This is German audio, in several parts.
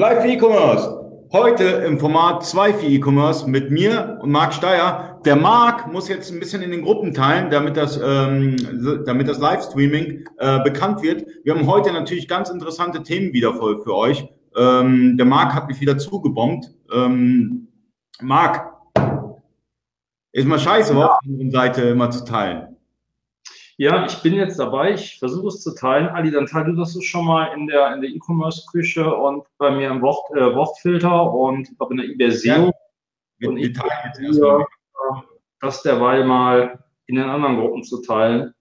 Live E-Commerce. Heute im Format 2 für E-Commerce mit mir und Marc Steyer. Der Marc muss jetzt ein bisschen in den Gruppen teilen, damit das, ähm, damit das Livestreaming äh, bekannt wird. Wir haben heute natürlich ganz interessante Themen wieder voll für euch. Ähm, der Marc hat mich wieder zugebombt. Ähm, Marc, ist mal scheiße, ja. auf der Seite immer zu teilen. Ja, ich bin jetzt dabei. Ich versuche es zu teilen. Ali, dann teile du das schon mal in der in der E-Commerce-Küche und bei mir im Wort, äh, Wortfilter und glaube in der eBay SEO. Ja, und ich probiere, äh, das derweil mal in den anderen Gruppen zu teilen,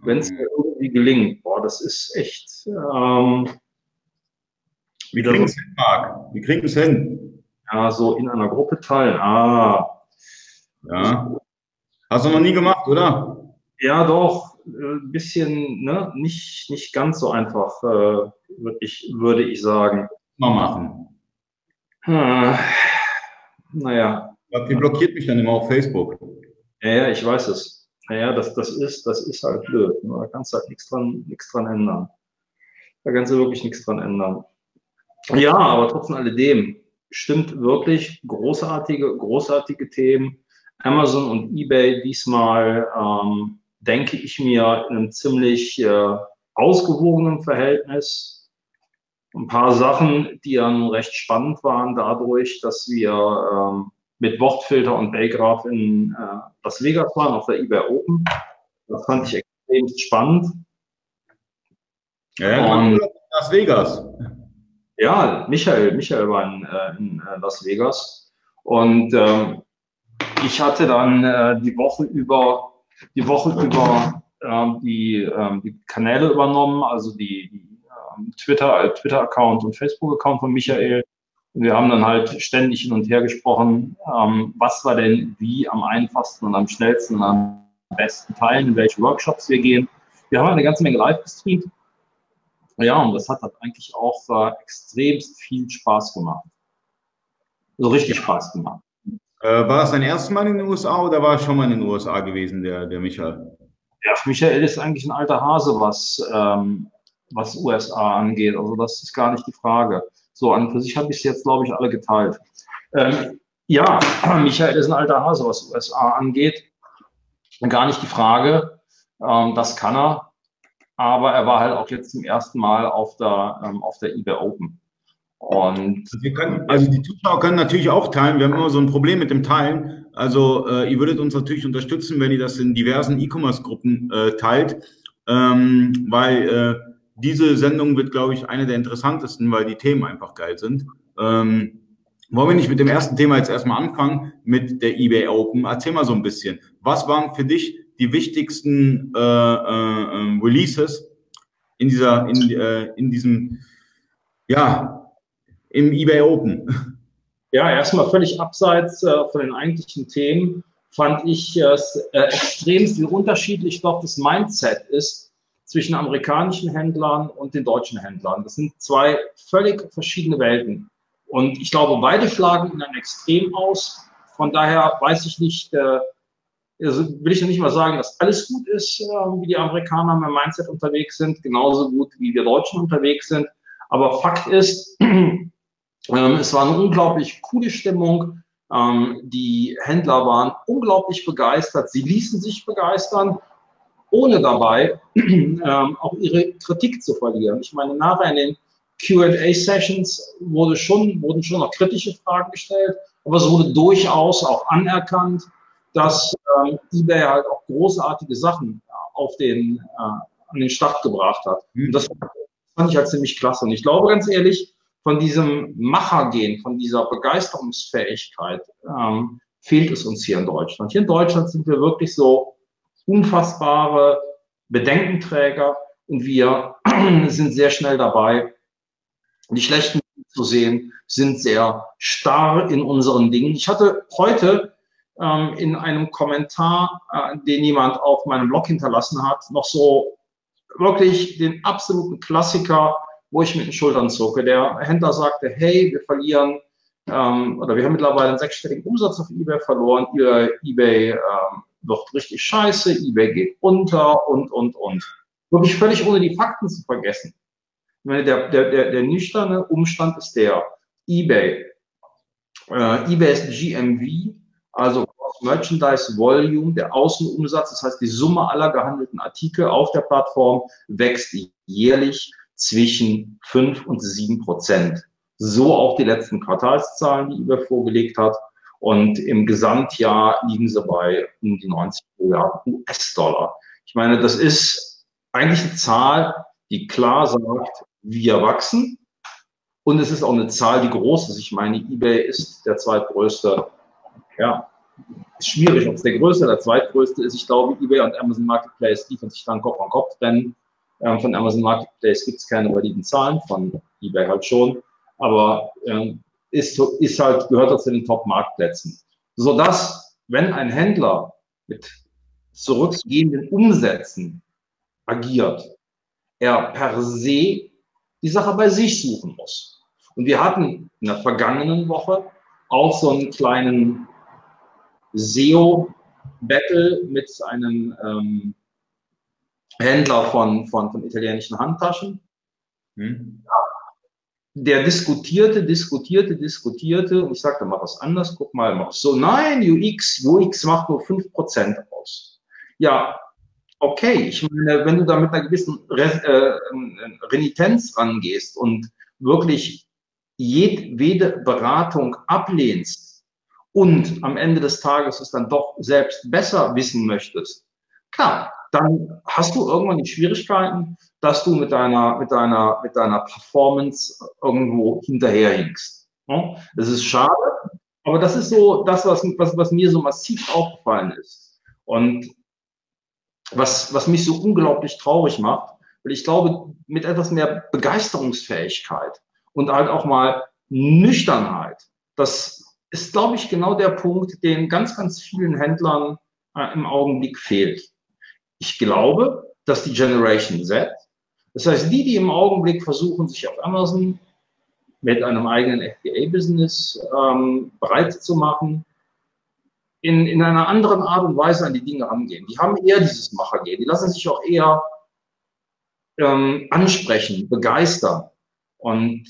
wenn es mir irgendwie gelingt. Boah, das ist echt. Ähm, Wir kriegen es hin, Marc. Wir kriegen es hin. Ja, so in einer Gruppe teilen. Ah. Ja. Hast du noch nie gemacht, oder? Ja, doch, ein äh, bisschen, ne, nicht, nicht ganz so einfach, äh, würde ich, würde ich sagen. Mal machen. Hm, naja. Die blockiert mich dann immer auf Facebook. Ja, ja, ich weiß es. Naja, das, das ist, das ist halt blöd. Ne? Da kannst du halt nichts dran, nichts dran ändern. Da kannst du wirklich nichts dran ändern. Ja, aber trotz alledem stimmt wirklich großartige, großartige Themen. Amazon und eBay diesmal ähm, denke ich mir, in einem ziemlich äh, ausgewogenen Verhältnis. Ein paar Sachen, die dann recht spannend waren, dadurch, dass wir ähm, mit Wortfilter und Baygraph in äh, Las Vegas waren, auf der eBay Open. Das fand ich extrem spannend. Ja, und, Las Vegas. Ja, Michael, Michael war in, äh, in äh, Las Vegas. Und ähm, ich hatte dann äh, die Woche über die Woche über äh, die, äh, die Kanäle übernommen, also die, die äh, Twitter, äh, Twitter-Account und Facebook-Account von Michael. Und wir haben dann halt ständig hin und her gesprochen, ähm, was war denn wie am einfachsten und am schnellsten und am besten teilen, in welche Workshops wir gehen. Wir haben eine ganze Menge live gestreamt. Ja, und das hat halt eigentlich auch äh, extremst viel Spaß gemacht. So richtig Spaß gemacht. Äh, war das dein erstes Mal in den USA oder war schon mal in den USA gewesen, der, der Michael? Ja, Michael ist eigentlich ein alter Hase, was, ähm, was USA angeht. Also das ist gar nicht die Frage. So, an für sich habe ich es jetzt, glaube ich, alle geteilt. Ähm, ja, Michael ist ein alter Hase, was USA angeht. Gar nicht die Frage. Ähm, das kann er. Aber er war halt auch jetzt zum ersten Mal auf der, ähm, auf der eBay Open. Und also, können, also die Zuschauer können natürlich auch teilen. Wir haben immer so ein Problem mit dem Teilen. Also äh, ihr würdet uns natürlich unterstützen, wenn ihr das in diversen E-Commerce-Gruppen äh, teilt, ähm, weil äh, diese Sendung wird, glaube ich, eine der interessantesten, weil die Themen einfach geil sind. Ähm, wollen wir nicht mit dem ersten Thema jetzt erstmal anfangen, mit der eBay Open? Erzähl mal so ein bisschen. Was waren für dich die wichtigsten äh, äh, ähm, Releases in dieser, in, äh, in diesem, ja, im eBay Open? Ja, erstmal völlig abseits äh, von den eigentlichen Themen fand ich es äh, extremst, wie unterschiedlich doch das Mindset ist zwischen amerikanischen Händlern und den deutschen Händlern. Das sind zwei völlig verschiedene Welten. Und ich glaube, beide schlagen in ein Extrem aus. Von daher weiß ich nicht, äh, also will ich ja nicht mal sagen, dass alles gut ist, äh, wie die Amerikaner mit Mindset unterwegs sind, genauso gut wie wir Deutschen unterwegs sind. Aber Fakt ist, Ähm, es war eine unglaublich coole Stimmung. Ähm, die Händler waren unglaublich begeistert. Sie ließen sich begeistern, ohne dabei ähm, auch ihre Kritik zu verlieren. Ich meine, nachher in den Q&A-Sessions wurde schon, wurden schon noch kritische Fragen gestellt, aber es wurde durchaus auch anerkannt, dass ähm, eBay halt auch großartige Sachen auf den, äh, an den Start gebracht hat. Und das fand ich halt ziemlich klasse. Und ich glaube ganz ehrlich, von diesem Machergehen, von dieser Begeisterungsfähigkeit ähm, fehlt es uns hier in Deutschland. Hier in Deutschland sind wir wirklich so unfassbare Bedenkenträger und wir sind sehr schnell dabei, die schlechten zu sehen, sind sehr starr in unseren Dingen. Ich hatte heute ähm, in einem Kommentar, äh, den jemand auf meinem Blog hinterlassen hat, noch so wirklich den absoluten Klassiker wo ich mit den Schultern zucke. Der Händler sagte, hey, wir verlieren, ähm, oder wir haben mittlerweile einen sechsstelligen Umsatz auf eBay verloren, Ihr eBay ähm, wird richtig scheiße, eBay geht unter und, und, und. Wirklich völlig ohne die Fakten zu vergessen. meine, der, der, der, der nüchterne Umstand ist der, eBay. Äh, eBay ist GMV, also Merchandise Volume, der Außenumsatz, das heißt die Summe aller gehandelten Artikel auf der Plattform wächst jährlich zwischen 5 und 7 Prozent. So auch die letzten Quartalszahlen, die eBay vorgelegt hat. Und im Gesamtjahr liegen sie bei um die 90 Milliarden US-Dollar. Ich meine, das ist eigentlich eine Zahl, die klar sagt, wir wachsen. Und es ist auch eine Zahl, die groß ist. Ich meine, eBay ist der zweitgrößte, ja, ist schwierig, ob es der größte oder der zweitgrößte ist. Ich glaube, eBay und Amazon Marketplace liefern sich dann Kopf an Kopf, denn ähm, von Amazon Marketplace gibt es keine validen Zahlen, von eBay halt schon. Aber ähm, ist, ist halt, gehört er zu den Top-Marktplätzen. Sodass, wenn ein Händler mit zurückgehenden Umsätzen agiert, er per se die Sache bei sich suchen muss. Und wir hatten in der vergangenen Woche auch so einen kleinen SEO-Battle mit einem ähm, Händler von, von, von italienischen Handtaschen. Hm. Der diskutierte, diskutierte, diskutierte und ich sagte, mach was anders, guck mal, mach so. Nein, UX, UX macht nur 5% aus. Ja, okay, ich meine, wenn du da mit einer gewissen Re äh, Renitenz rangehst und wirklich jedwede Beratung ablehnst und am Ende des Tages es dann doch selbst besser wissen möchtest, klar, dann hast du irgendwann die Schwierigkeiten, dass du mit deiner, mit deiner, mit deiner Performance irgendwo hinterherhinkst. Das ist schade, aber das ist so das, was, was, was mir so massiv aufgefallen ist. Und was, was mich so unglaublich traurig macht, weil ich glaube, mit etwas mehr Begeisterungsfähigkeit und halt auch mal Nüchternheit, das ist, glaube ich, genau der Punkt, den ganz, ganz vielen Händlern äh, im Augenblick fehlt. Ich glaube, dass die Generation Z, das heißt, die, die im Augenblick versuchen, sich auf Amazon mit einem eigenen FBA-Business ähm, bereit zu machen, in, in einer anderen Art und Weise an die Dinge angehen. Die haben eher dieses Machergehen. Die lassen sich auch eher ähm, ansprechen, begeistern und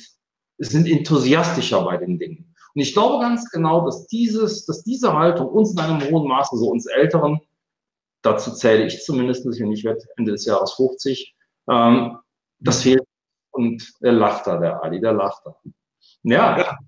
sind enthusiastischer bei den Dingen. Und ich glaube ganz genau, dass dieses, dass diese Haltung uns in einem hohen Maße, so uns Älteren, dazu zähle ich zumindest, und ich werde Ende des Jahres 50, ähm, das fehlt. Und der lacht da, der Ali, der lacht da. Ja, ja.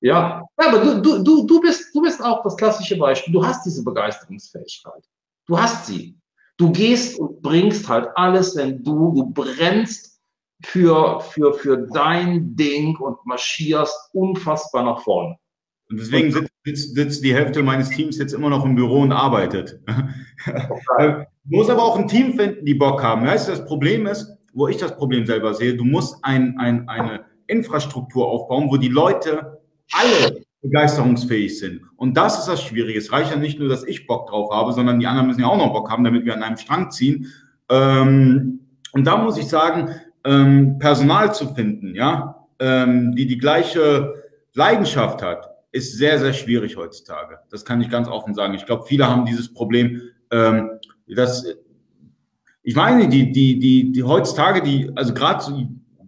Ja, aber du, du, du, du, bist, du bist auch das klassische Beispiel. Du hast diese Begeisterungsfähigkeit. Du hast sie. Du gehst und bringst halt alles, wenn du, du brennst für, für, für dein Ding und marschierst unfassbar nach vorne. Und deswegen sitzt, sitzt, sitzt die Hälfte meines Teams jetzt immer noch im Büro und arbeitet. Okay. Du musst aber auch ein Team finden, die Bock haben. Weißt du, das Problem ist, wo ich das Problem selber sehe, du musst ein, ein, eine Infrastruktur aufbauen, wo die Leute alle begeisterungsfähig sind. Und das ist das Schwierige. Es reicht ja nicht nur, dass ich Bock drauf habe, sondern die anderen müssen ja auch noch Bock haben, damit wir an einem Strang ziehen. Ähm, und da muss ich sagen, ähm, Personal zu finden, ja, ähm, die die gleiche Leidenschaft hat, ist sehr, sehr schwierig heutzutage. Das kann ich ganz offen sagen. Ich glaube, viele haben dieses Problem, ähm, dass ich meine, die, die, die, die heutzutage, die, also gerade so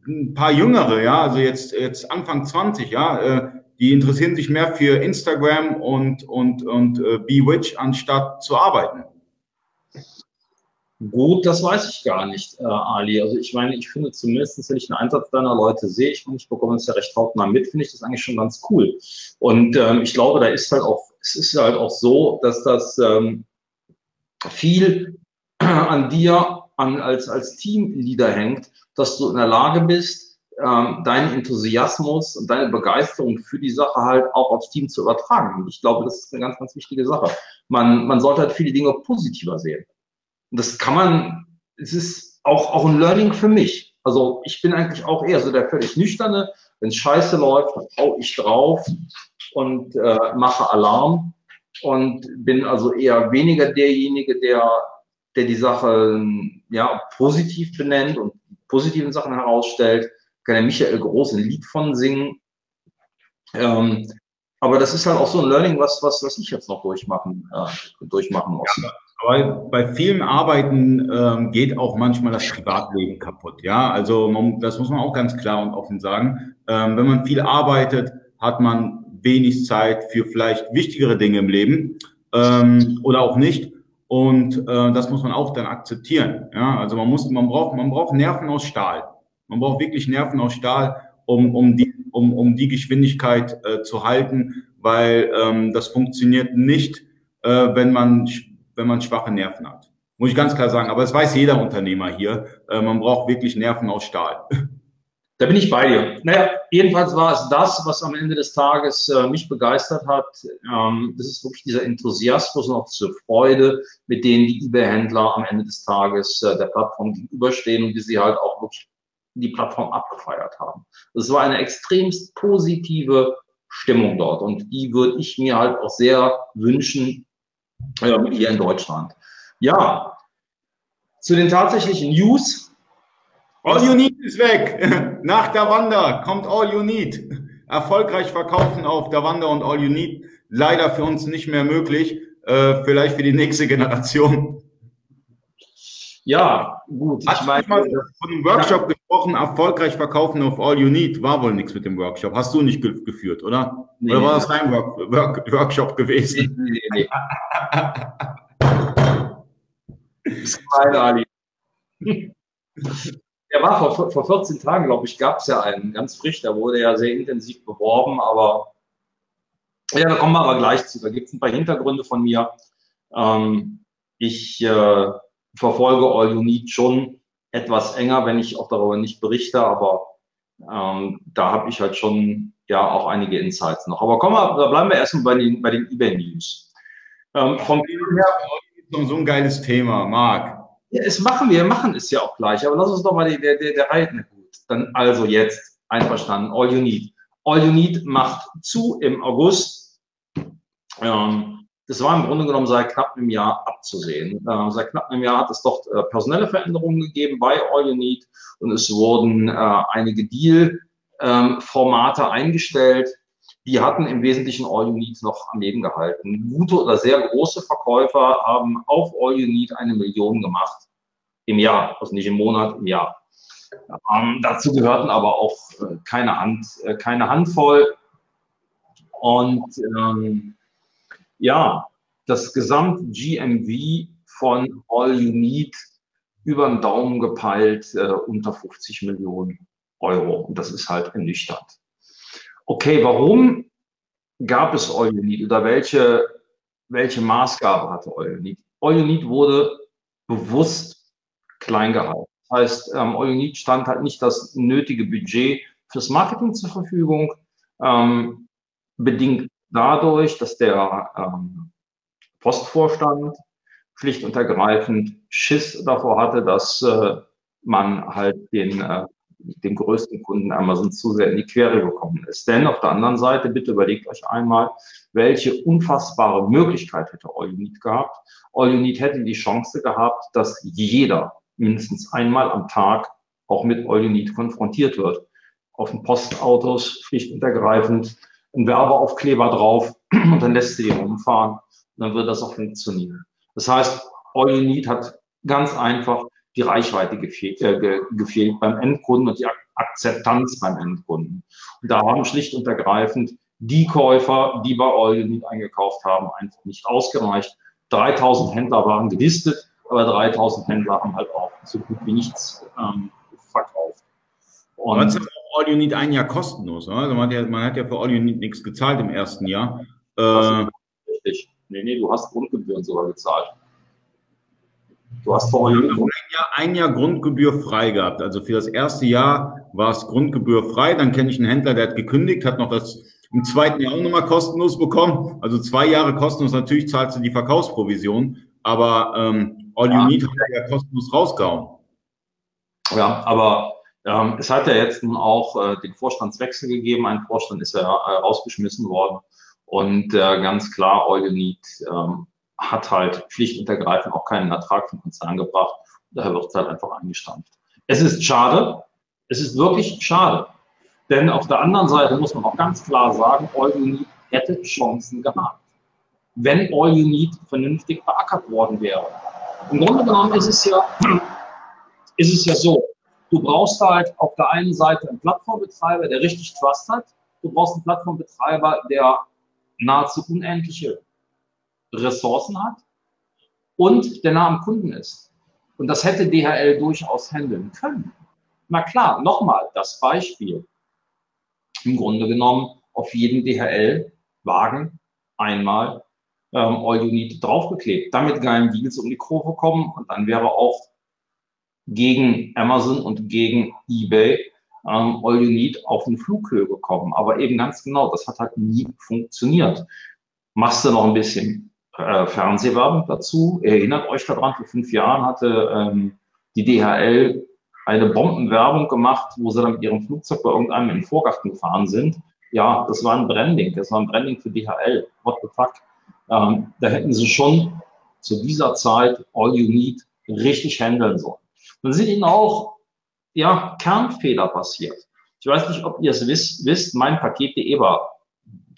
ein paar Jüngere, ja, also jetzt, jetzt Anfang 20, ja, äh, die interessieren sich mehr für Instagram und, und, und äh, Bewitch, anstatt zu arbeiten. Gut, das weiß ich gar nicht, äh, Ali. Also ich meine, ich finde zumindest, wenn ich einen Einsatz deiner Leute sehe, ich meine, ich bekomme das ja recht hautnah mit, finde ich das eigentlich schon ganz cool. Und ähm, ich glaube, da ist halt auch, es ist halt auch so, dass das ähm, viel an dir an, als, als Teamleader hängt, dass du in der Lage bist, ähm, deinen Enthusiasmus und deine Begeisterung für die Sache halt auch aufs Team zu übertragen. Und ich glaube, das ist eine ganz, ganz wichtige Sache. Man, man sollte halt viele Dinge positiver sehen. Und das kann man, es ist auch, auch ein Learning für mich. Also ich bin eigentlich auch eher so der völlig nüchterne. Wenn scheiße läuft, dann hau ich drauf und äh, mache Alarm und bin also eher weniger derjenige, der, der die Sache ja, positiv benennt und positiven Sachen herausstellt, kann der Michael Groß ein Lied von singen. Ähm, aber das ist halt auch so ein Learning, was, was, was ich jetzt noch durchmachen, äh, durchmachen muss. Ja, Aber bei vielen Arbeiten ähm, geht auch manchmal das Privatleben kaputt. Ja, also man, das muss man auch ganz klar und offen sagen. Ähm, wenn man viel arbeitet, hat man wenig Zeit für vielleicht wichtigere Dinge im Leben ähm, oder auch nicht. Und äh, das muss man auch dann akzeptieren. Ja, also man muss, man braucht, man braucht Nerven aus Stahl. Man braucht wirklich Nerven aus Stahl, um, um die, um, um die Geschwindigkeit äh, zu halten, weil ähm, das funktioniert nicht, äh, wenn man wenn man schwache Nerven hat. Muss ich ganz klar sagen. Aber es weiß jeder Unternehmer hier. Äh, man braucht wirklich Nerven aus Stahl. Da bin ich bei dir. Naja, jedenfalls war es das, was am Ende des Tages äh, mich begeistert hat. Ähm, das ist wirklich dieser Enthusiasmus und auch diese Freude, mit denen die eBay-Händler am Ende des Tages äh, der Plattform gegenüberstehen und wie sie halt auch wirklich die Plattform abgefeiert haben. Es war eine extremst positive Stimmung dort und die würde ich mir halt auch sehr wünschen äh, hier in Deutschland. Ja, zu den tatsächlichen News All You Need ist weg. Nach der Wander kommt All You Need. Erfolgreich verkaufen auf der Wander und All You Need. Leider für uns nicht mehr möglich. Äh, vielleicht für die nächste Generation. Ja, gut. Hast ich meine, mal von dem Workshop ja. gesprochen, erfolgreich verkaufen auf All You Need. War wohl nichts mit dem Workshop. Hast du nicht geführt, oder? Nee, oder war das dein Work Work Workshop gewesen? Nee, nee, nee. Ali. Der war vor, vor 14 Tagen, glaube ich, gab es ja einen, ganz frisch, da wurde ja sehr intensiv beworben, aber ja, da kommen wir aber gleich zu. Da gibt es ein paar Hintergründe von mir. Ähm, ich äh, verfolge All You Need schon etwas enger, wenn ich auch darüber nicht berichte, aber ähm, da habe ich halt schon ja auch einige Insights noch. Aber kommen wir, da bleiben wir erstmal bei den, bei den eBay News. Ähm, vom her, so ein geiles Thema, Marc. Ja, es machen wir, machen es ja auch gleich, aber lass uns doch mal die, der, der, der Reihe. Gut, dann also jetzt einverstanden. All You Need. All You Need macht zu im August. Ähm, das war im Grunde genommen seit knapp einem Jahr abzusehen. Äh, seit knapp einem Jahr hat es dort äh, personelle Veränderungen gegeben bei All You Need und es wurden äh, einige Deal-Formate ähm, eingestellt die hatten im Wesentlichen All You Need noch am Leben gehalten. Gute oder sehr große Verkäufer haben auf All You Need eine Million gemacht im Jahr, also nicht im Monat, im Jahr. Ähm, dazu gehörten aber auch äh, keine, Hand, äh, keine Handvoll. Und ähm, ja, das Gesamt-GMV von All You Need über den Daumen gepeilt äh, unter 50 Millionen Euro. Und das ist halt ernüchternd okay, warum gab es All You Need oder welche, welche Maßgabe hatte All You Need? All You Need wurde bewusst klein gehalten. Das heißt, ähm, All You Need stand halt nicht das nötige Budget fürs Marketing zur Verfügung, ähm, bedingt dadurch, dass der ähm, Postvorstand schlicht und ergreifend Schiss davor hatte, dass äh, man halt den äh, dem größten Kunden Amazon zu sehr in die Quere gekommen ist. Denn auf der anderen Seite, bitte überlegt euch einmal, welche unfassbare Möglichkeit hätte All Need gehabt. All Need hätte die Chance gehabt, dass jeder mindestens einmal am Tag auch mit All Need konfrontiert wird. Auf den Postautos schlicht und ergreifend ein Werbeaufkleber drauf und dann lässt sie die rumfahren und dann wird das auch funktionieren. Das heißt, All You Need hat ganz einfach die Reichweite gefehlt, äh, gefehlt beim Endkunden und die Akzeptanz beim Endkunden. Und da haben schlicht und ergreifend die Käufer, die bei All You Need eingekauft haben, einfach nicht ausgereicht. 3000 Händler waren gelistet, aber 3000 Händler haben halt auch so gut wie nichts ähm, verkauft. Und All You Need ein Jahr kostenlos, oder? Also man, hat ja, man hat ja für All You Need nichts gezahlt im ersten Jahr. Äh, richtig. Nee, nee, du hast Grundgebühren sogar gezahlt. Du hast vor ein Jahr, ein Jahr Grundgebühr frei gehabt. Also für das erste Jahr war es Grundgebühr frei. Dann kenne ich einen Händler, der hat gekündigt, hat noch das im zweiten Jahr auch nochmal kostenlos bekommen. Also zwei Jahre kostenlos. Natürlich zahlst du die Verkaufsprovision, aber ähm, All You Need hat ja kostenlos rausgehauen. Ja, aber ähm, es hat ja jetzt nun auch äh, den Vorstandswechsel gegeben. Ein Vorstand ist ja äh, rausgeschmissen worden. Und äh, ganz klar, Need ähm, hat halt schlicht und ergreifend auch keinen Ertrag vom Konzern gebracht. Daher wird es halt einfach eingestampft. Es ist schade. Es ist wirklich schade. Denn auf der anderen Seite muss man auch ganz klar sagen, Eugenie hätte Chancen gehabt. wenn Need vernünftig beackert worden wäre. Im Grunde genommen ist es ja, ist es ja so, du brauchst halt auf der einen Seite einen Plattformbetreiber, der richtig Trust hat. Du brauchst einen Plattformbetreiber, der nahezu unendliche Ressourcen hat und der nah am Kunden ist. Und das hätte DHL durchaus handeln können. Na klar, nochmal das Beispiel. Im Grunde genommen auf jeden DHL-Wagen einmal ähm, All You Need draufgeklebt. Damit geilen Deals um die Kurve kommen und dann wäre auch gegen Amazon und gegen eBay ähm, All You Need auf eine Flughöhe gekommen. Aber eben ganz genau, das hat halt nie funktioniert. Machst du noch ein bisschen äh, Fernsehwerbung dazu? Erinnert euch daran, vor fünf Jahren hatte ähm, die DHL eine Bombenwerbung gemacht, wo sie dann mit ihrem Flugzeug bei irgendeinem in den Vorgarten gefahren sind. Ja, das war ein Branding. Das war ein Branding für DHL. What the fuck? Ähm, da hätten sie schon zu dieser Zeit All You Need richtig handeln sollen. Dann sind ihnen auch ja, Kernfehler passiert. Ich weiß nicht, ob ihr es wisst, wisst mein Paket.de war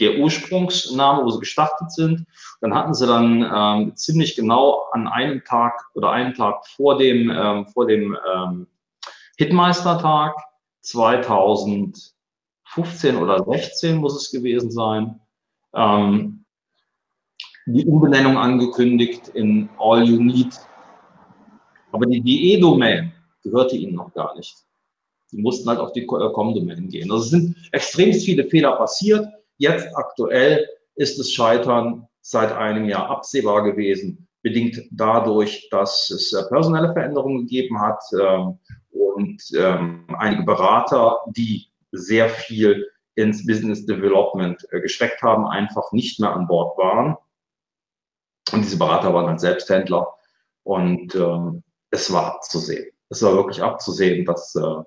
der Ursprungsname, wo sie gestartet sind. Dann hatten sie dann ähm, ziemlich genau an einem Tag oder einen Tag vor dem, ähm, vor dem ähm, Hitmeistertag 2015 oder 16 muss es gewesen sein, ähm, die Umbenennung angekündigt in All You Need. Aber die DE-Domain gehörte ihnen noch gar nicht. Die mussten halt auf die äh, Com-Domain gehen. Also es sind extrem viele Fehler passiert. Jetzt aktuell ist das Scheitern seit einem Jahr absehbar gewesen, bedingt dadurch, dass es äh, personelle Veränderungen gegeben hat ähm, und ähm, einige Berater, die sehr viel ins Business Development äh, gesteckt haben, einfach nicht mehr an Bord waren. Und diese Berater waren halt Selbsthändler und ähm, es war abzusehen. Es war wirklich abzusehen, dass äh,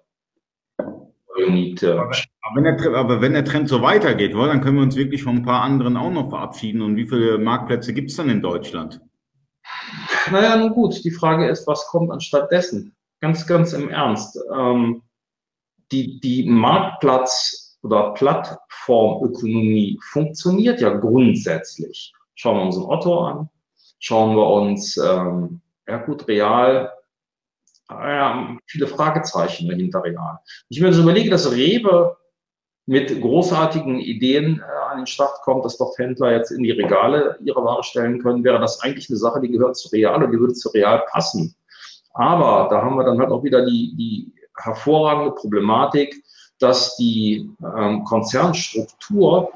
Need, äh, aber, wenn der, aber wenn der Trend so weitergeht, dann können wir uns wirklich von ein paar anderen auch noch verabschieden. Und wie viele Marktplätze gibt es dann in Deutschland? Naja, nun gut, die Frage ist, was kommt anstatt dessen? Ganz, ganz im Ernst. Ähm, die, die Marktplatz- oder Plattformökonomie funktioniert ja grundsätzlich. Schauen wir uns ein Otto an, schauen wir uns, ähm, ja gut, real, äh, viele Fragezeichen dahinter real. Ich mir so überlege, dass Rewe mit großartigen Ideen äh, an den Start kommt, dass dort Händler jetzt in die Regale ihre Ware stellen können, wäre das eigentlich eine Sache, die gehört zu Real und die würde zu Real passen. Aber da haben wir dann halt auch wieder die, die hervorragende Problematik, dass die ähm, Konzernstruktur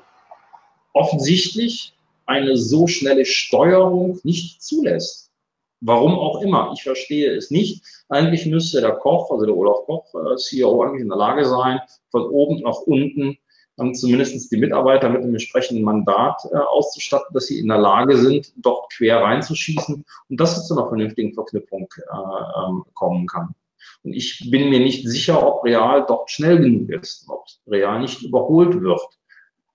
offensichtlich eine so schnelle Steuerung nicht zulässt. Warum auch immer, ich verstehe es nicht. Eigentlich müsste der Koch, also der Olaf Koch, äh, CEO, eigentlich in der Lage sein, von oben nach unten dann zumindest die Mitarbeiter mit einem entsprechenden Mandat äh, auszustatten, dass sie in der Lage sind, dort quer reinzuschießen und dass es zu einer vernünftigen Verknüpfung äh, ähm, kommen kann. Und ich bin mir nicht sicher, ob Real dort schnell genug ist, ob Real nicht überholt wird.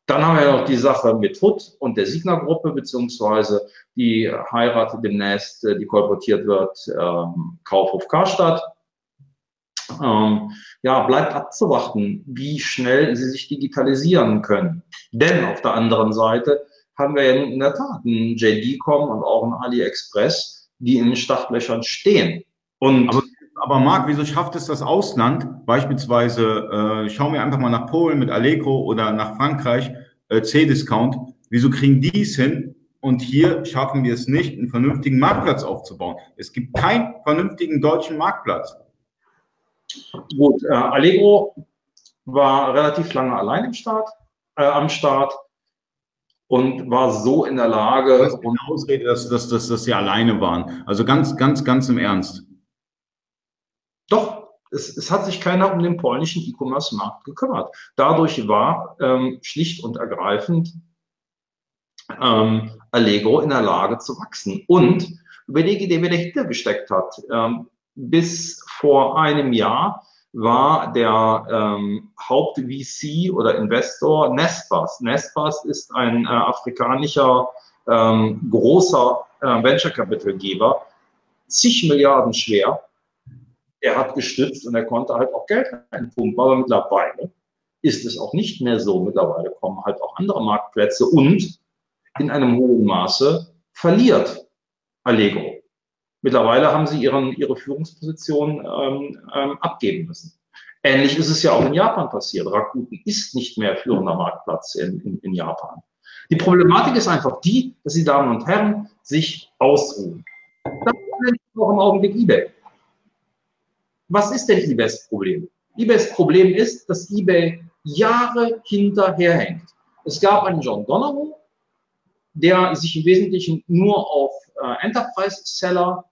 Dann haben wir noch die Sache mit Hood und der Signa-Gruppe, beziehungsweise die Heirat demnächst, äh, die kolportiert wird, ähm, Kaufhof Karstadt. Ähm, ja, bleibt abzuwarten, wie schnell sie sich digitalisieren können. Denn auf der anderen Seite haben wir ja in der Tat einen JD.com und auch einen AliExpress, die in den Startlöchern stehen. Und aber, aber Marc, wieso schafft es das Ausland? Beispielsweise, äh, schauen wir einfach mal nach Polen mit Allegro oder nach Frankreich, äh, C-Discount. Wieso kriegen die es hin? Und hier schaffen wir es nicht, einen vernünftigen Marktplatz aufzubauen. Es gibt keinen vernünftigen deutschen Marktplatz. Gut, äh, Allegro war relativ lange allein im Start, äh, am Start und war so in der Lage. Das ist eine Ausrede, dass, dass, dass, dass sie alleine waren. Also ganz, ganz, ganz im Ernst. Doch, es, es hat sich keiner um den polnischen E-Commerce-Markt gekümmert. Dadurch war ähm, schlicht und ergreifend ähm, Allegro in der Lage zu wachsen. Und überlege dir, wer dahinter gesteckt hat. Ähm, bis vor einem Jahr war der ähm, Haupt-VC oder Investor Nespas. Nespas ist ein äh, afrikanischer ähm, großer äh, Venture Capital Geber, zig Milliarden schwer. Er hat gestützt und er konnte halt auch Geld reinpumpen. Aber mittlerweile ist es auch nicht mehr so. Mittlerweile kommen halt auch andere Marktplätze und in einem hohen Maße verliert Allegro. Mittlerweile haben sie ihren, ihre Führungsposition ähm, ähm, abgeben müssen. Ähnlich ist es ja auch in Japan passiert. Rakuten ist nicht mehr führender Marktplatz in, in, in Japan. Die Problematik ist einfach die, dass die Damen und Herren sich ausruhen. Das ist auch im Augenblick eBay. Was ist denn eBays Problem? eBays Problem ist, dass eBay Jahre hinterherhängt. Es gab einen John Donovan, der sich im Wesentlichen nur auf äh, Enterprise-Seller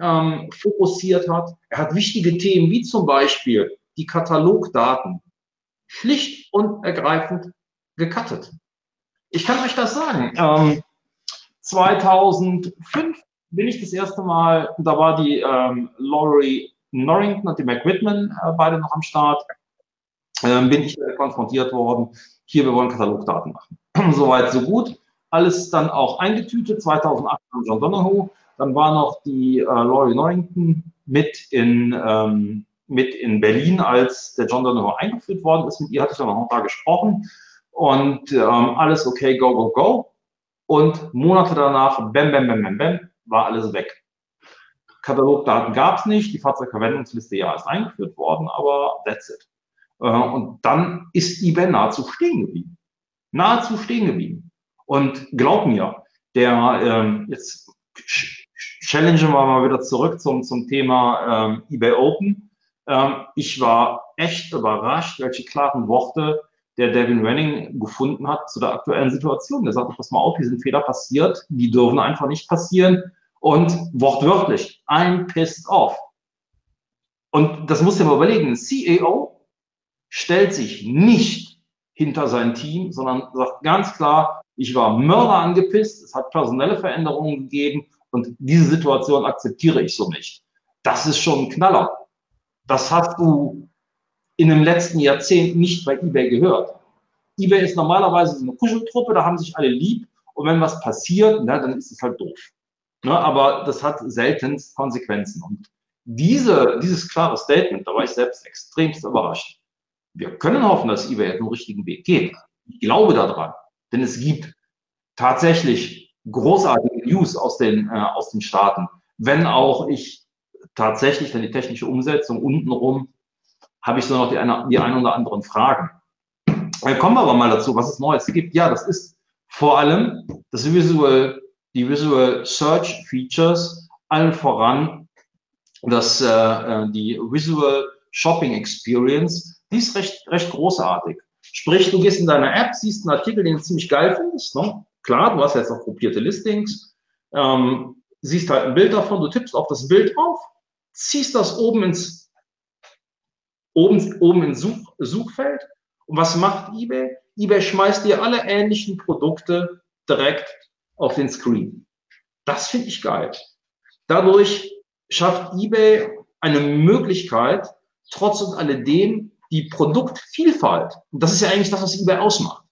ähm, fokussiert hat. Er hat wichtige Themen wie zum Beispiel die Katalogdaten schlicht und ergreifend gecuttet. Ich kann euch das sagen. Ähm, 2005 bin ich das erste Mal, da war die ähm, Laurie Norrington und die Mac Whitman äh, beide noch am Start, ähm, bin ich konfrontiert worden. Hier, wir wollen Katalogdaten machen. Soweit, so gut. Alles dann auch eingetütet. 2008 kam John Donoghue. Dann war noch die äh, Laurie Norrington mit in, ähm, mit in Berlin, als der John Donoghue eingeführt worden ist. Mit ihr hatte ich dann noch da gesprochen. Und ähm, alles okay, go, go, go. Und Monate danach, bam, bam, bam, bam, bam, war alles weg. Katalogdaten gab es nicht, die Fahrzeugverwendungsliste ja ist eingeführt worden, aber that's it. Äh, und dann ist eBay nahezu stehen geblieben. Nahezu stehen geblieben. Und glaub mir, der ähm, jetzt challengen wir mal wieder zurück zum, zum Thema ähm, eBay Open. Ähm, ich war echt überrascht, welche klaren Worte der Devin Renning gefunden hat zu der aktuellen Situation. Der sagte, pass mal auf, hier sind Fehler passiert, die dürfen einfach nicht passieren. Und wortwörtlich, I'm pissed off. Und das muss ich mal überlegen. Ein CEO stellt sich nicht hinter sein Team, sondern sagt ganz klar, ich war Mörder angepisst, es hat personelle Veränderungen gegeben und diese Situation akzeptiere ich so nicht. Das ist schon ein Knaller. Das hast du in dem letzten Jahrzehnt nicht bei eBay gehört. eBay ist normalerweise so eine Kuscheltruppe, da haben sich alle lieb und wenn was passiert, na, dann ist es halt doof. Ne, aber das hat selten Konsequenzen. Und diese, dieses klare Statement, da war ich selbst extremst überrascht. Wir können hoffen, dass eBay den richtigen Weg geht. Ich glaube daran, denn es gibt tatsächlich großartige News aus den, äh, aus den Staaten, wenn auch ich tatsächlich dann die technische Umsetzung untenrum habe ich so noch die eine, die ein oder anderen Fragen. Dann kommen wir aber mal dazu, was es Neues gibt. Ja, das ist vor allem das Visual, die Visual Search Features, allen voran das, äh, äh, die Visual Shopping Experience, die ist recht, recht großartig. Sprich, du gehst in deine App, siehst einen Artikel, den du ziemlich geil findest. Ne? Klar, du hast jetzt auch gruppierte Listings, ähm, siehst halt ein Bild davon, du tippst auf das Bild drauf, ziehst das oben ins oben, oben ins Such, Suchfeld. Und was macht eBay? eBay schmeißt dir alle ähnlichen Produkte direkt auf den Screen. Das finde ich geil. Dadurch schafft eBay eine Möglichkeit, trotz und alledem die Produktvielfalt, und das ist ja eigentlich das, was eBay ausmacht,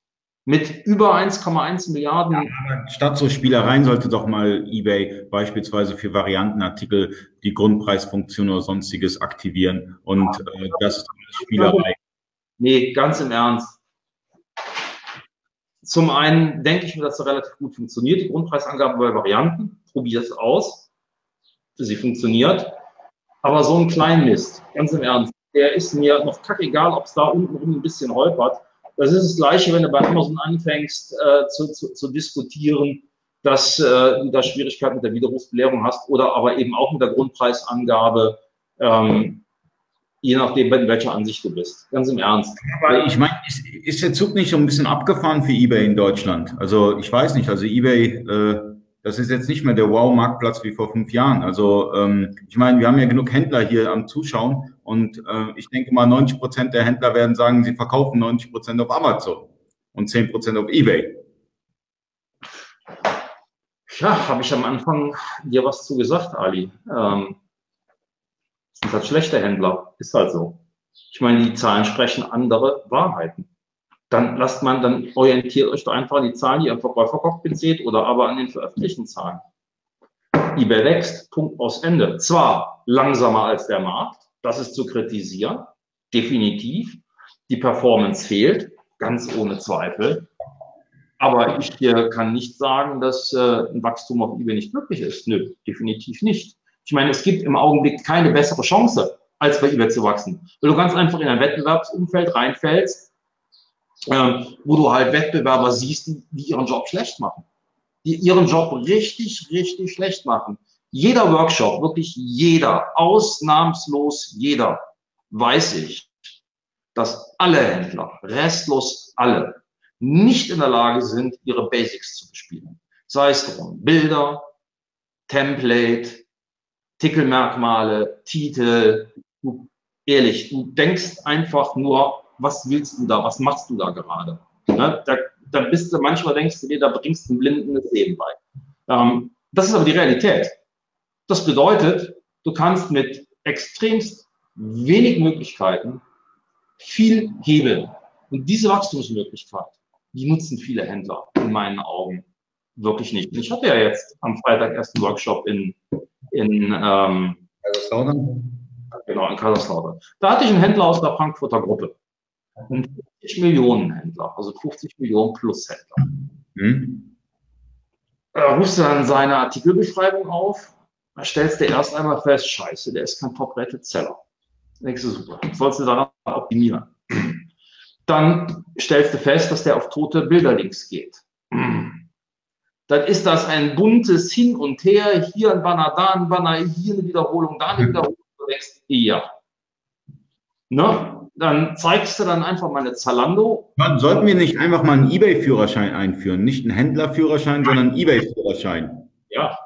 mit über 1,1 Milliarden. Ja, statt so Spielereien sollte doch mal eBay beispielsweise für Variantenartikel die Grundpreisfunktion oder sonstiges aktivieren und äh, das ist Spielerei. Nee, ganz im Ernst. Zum einen denke ich mir, dass das relativ gut funktioniert, die Grundpreisangabe bei Varianten. Probier es aus. Sie funktioniert. Aber so ein Kleinmist, ganz im Ernst, der ist mir noch kackegal, ob es da unten rum ein bisschen holpert. Das ist das Gleiche, wenn du bei Amazon anfängst äh, zu, zu, zu diskutieren, dass äh, du da Schwierigkeiten mit der Widerrufsbelehrung hast oder aber eben auch mit der Grundpreisangabe, ähm, je nachdem, in welcher Ansicht du bist. Ganz im Ernst. Aber ich meine, ist, ist der Zug nicht so ein bisschen abgefahren für eBay in Deutschland? Also ich weiß nicht, also eBay, äh, das ist jetzt nicht mehr der Wow-Marktplatz wie vor fünf Jahren. Also ähm, ich meine, wir haben ja genug Händler hier am Zuschauen und äh, ich denke mal, 90 Prozent der Händler werden sagen, sie verkaufen 90 Prozent auf Amazon und 10 Prozent auf eBay. Ja, habe ich am Anfang dir was zu gesagt, Ali. Ähm, sind halt schlechte Händler, ist halt so. Ich meine, die Zahlen sprechen andere Wahrheiten dann lasst man, dann orientiert euch doch einfach an die Zahlen, die ihr im Verkäufercockpit seht oder aber an den veröffentlichten Zahlen. eBay wächst, Punkt aus Ende. Zwar langsamer als der Markt, das ist zu kritisieren, definitiv. Die Performance fehlt, ganz ohne Zweifel. Aber ich äh, kann nicht sagen, dass äh, ein Wachstum auf eBay nicht möglich ist. Nö, definitiv nicht. Ich meine, es gibt im Augenblick keine bessere Chance, als bei eBay zu wachsen. Weil du ganz einfach in ein Wettbewerbsumfeld reinfällst, äh, wo du halt Wettbewerber siehst, die, die ihren Job schlecht machen. Die ihren Job richtig, richtig schlecht machen. Jeder Workshop, wirklich jeder, ausnahmslos jeder, weiß ich, dass alle Händler, restlos alle, nicht in der Lage sind, ihre Basics zu bespielen. Sei es drum Bilder, Template, Titelmerkmale, Titel. Du, ehrlich, du denkst einfach nur, was willst du da, was machst du da gerade? Ne? Da, da bist du, manchmal denkst du dir, da bringst du ein blindendes Leben bei. Ähm, das ist aber die Realität. Das bedeutet, du kannst mit extremst wenig Möglichkeiten viel hebeln. Und diese Wachstumsmöglichkeit, die nutzen viele Händler in meinen Augen wirklich nicht. Ich hatte ja jetzt am Freitag erst einen Workshop in, in ähm, Kaiserslautern. Genau, in Kaiserslautern. Da hatte ich einen Händler aus der Frankfurter Gruppe. 50 Millionen Händler, also 50 Millionen plus Händler. Hm. Da rufst du dann seine Artikelbeschreibung auf, da stellst du erst einmal fest, scheiße, der ist kein top-rated Seller. Denkst du, super, sollst du daran optimieren. Dann stellst du fest, dass der auf tote Bilderlinks geht. Dann ist das ein buntes Hin und Her, hier ein Banner, da ein Banner, hier eine Wiederholung, da eine Wiederholung. Du denkst, ja. Ne? Dann zeigst du dann einfach mal eine Zalando. Sollten wir nicht einfach mal einen Ebay-Führerschein einführen? Nicht einen Händlerführerschein, sondern einen Ebay-Führerschein. Ja,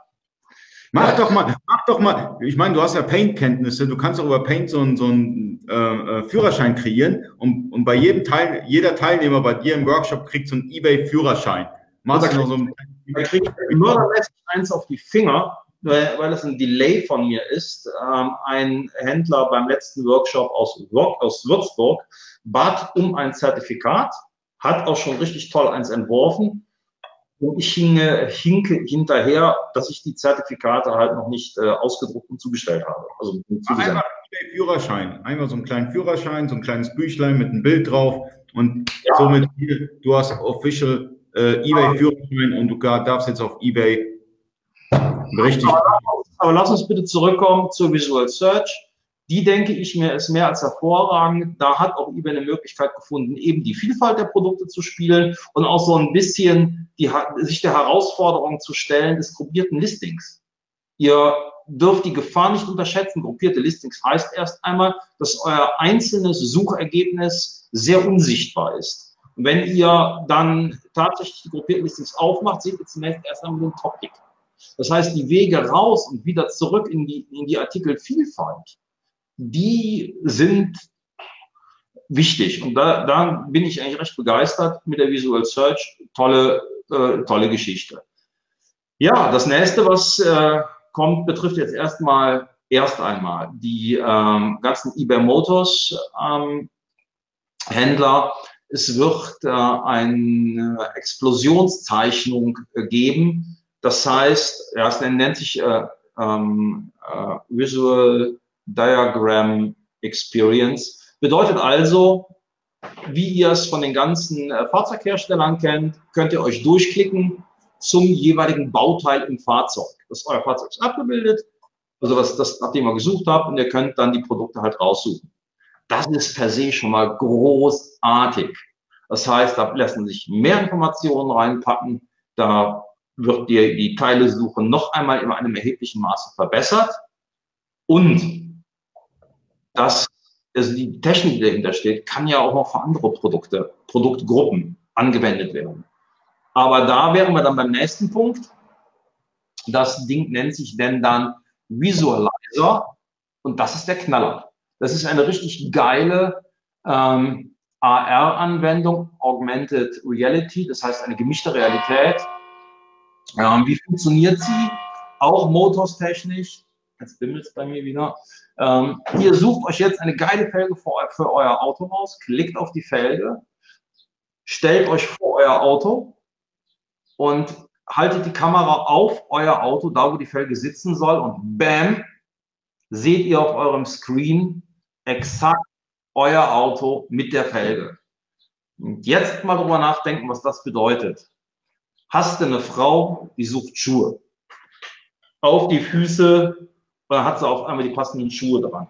Mach doch mal, mach doch mal, ich meine, du hast ja Paint-Kenntnisse, du kannst auch über Paint so einen, so einen äh, äh, Führerschein kreieren und, und bei jedem Teil, jeder Teilnehmer bei dir im Workshop kriegt so einen Ebay-Führerschein. Da noch so ein. Da kriegt nur eins auf die Finger, weil, weil das ein Delay von mir ist. Ähm, ein Händler beim letzten Workshop aus, aus Würzburg bat um ein Zertifikat, hat auch schon richtig toll eins entworfen und ich hinge, hinke hinterher, dass ich die Zertifikate halt noch nicht äh, ausgedruckt und zugestellt habe. Also einmal Führerschein, einmal so einen kleinen Führerschein, so ein kleines Büchlein mit einem Bild drauf und ja. somit du hast official äh, eBay Führerschein und du darfst jetzt auf eBay richtig. Aber, aber lass uns bitte zurückkommen zur Visual Search die denke ich mir ist mehr als hervorragend. Da hat auch eBay eine Möglichkeit gefunden, eben die Vielfalt der Produkte zu spielen und auch so ein bisschen die, sich der Herausforderung zu stellen des gruppierten Listings. Ihr dürft die Gefahr nicht unterschätzen. Gruppierte Listings heißt erst einmal, dass euer einzelnes Suchergebnis sehr unsichtbar ist. Und wenn ihr dann tatsächlich die gruppierten Listings aufmacht, seht ihr zunächst erst einmal den Topic. Das heißt, die Wege raus und wieder zurück in die, in die Artikelvielfalt, die sind wichtig. Und da, da bin ich eigentlich recht begeistert mit der Visual Search. Tolle, äh, tolle Geschichte. Ja, das nächste, was äh, kommt, betrifft jetzt erstmal erst einmal die ähm, ganzen eBay Motors ähm, Händler. Es wird äh, eine Explosionszeichnung äh, geben. Das heißt, ja, es nennt sich äh, ähm, äh, Visual Diagram Experience. Bedeutet also, wie ihr es von den ganzen äh, Fahrzeugherstellern kennt, könnt ihr euch durchklicken zum jeweiligen Bauteil im Fahrzeug. Das euer Fahrzeug ist abgebildet, also was, das, nachdem ihr gesucht habt, und ihr könnt dann die Produkte halt raussuchen. Das ist per se schon mal großartig. Das heißt, da lassen sich mehr Informationen reinpacken, da wird dir die Teilesuche noch einmal in einem erheblichen Maße verbessert. Und dass also die Technik, die dahinter steht, kann ja auch noch für andere Produkte, Produktgruppen angewendet werden. Aber da wären wir dann beim nächsten Punkt. Das Ding nennt sich denn dann Visualizer und das ist der Knaller. Das ist eine richtig geile ähm, AR-Anwendung, Augmented Reality, das heißt eine gemischte Realität. Ähm, wie funktioniert sie? Auch motorstechnisch. Jetzt bimmelt es bei mir wieder. Ähm, ihr sucht euch jetzt eine geile Felge für, für euer Auto raus, klickt auf die Felge, stellt euch vor euer Auto und haltet die Kamera auf euer Auto, da wo die Felge sitzen soll und bam, seht ihr auf eurem Screen exakt euer Auto mit der Felge. Und jetzt mal drüber nachdenken, was das bedeutet. hast du eine Frau, die sucht Schuhe. Auf die Füße, dann hat sie auf einmal die passenden Schuhe dran.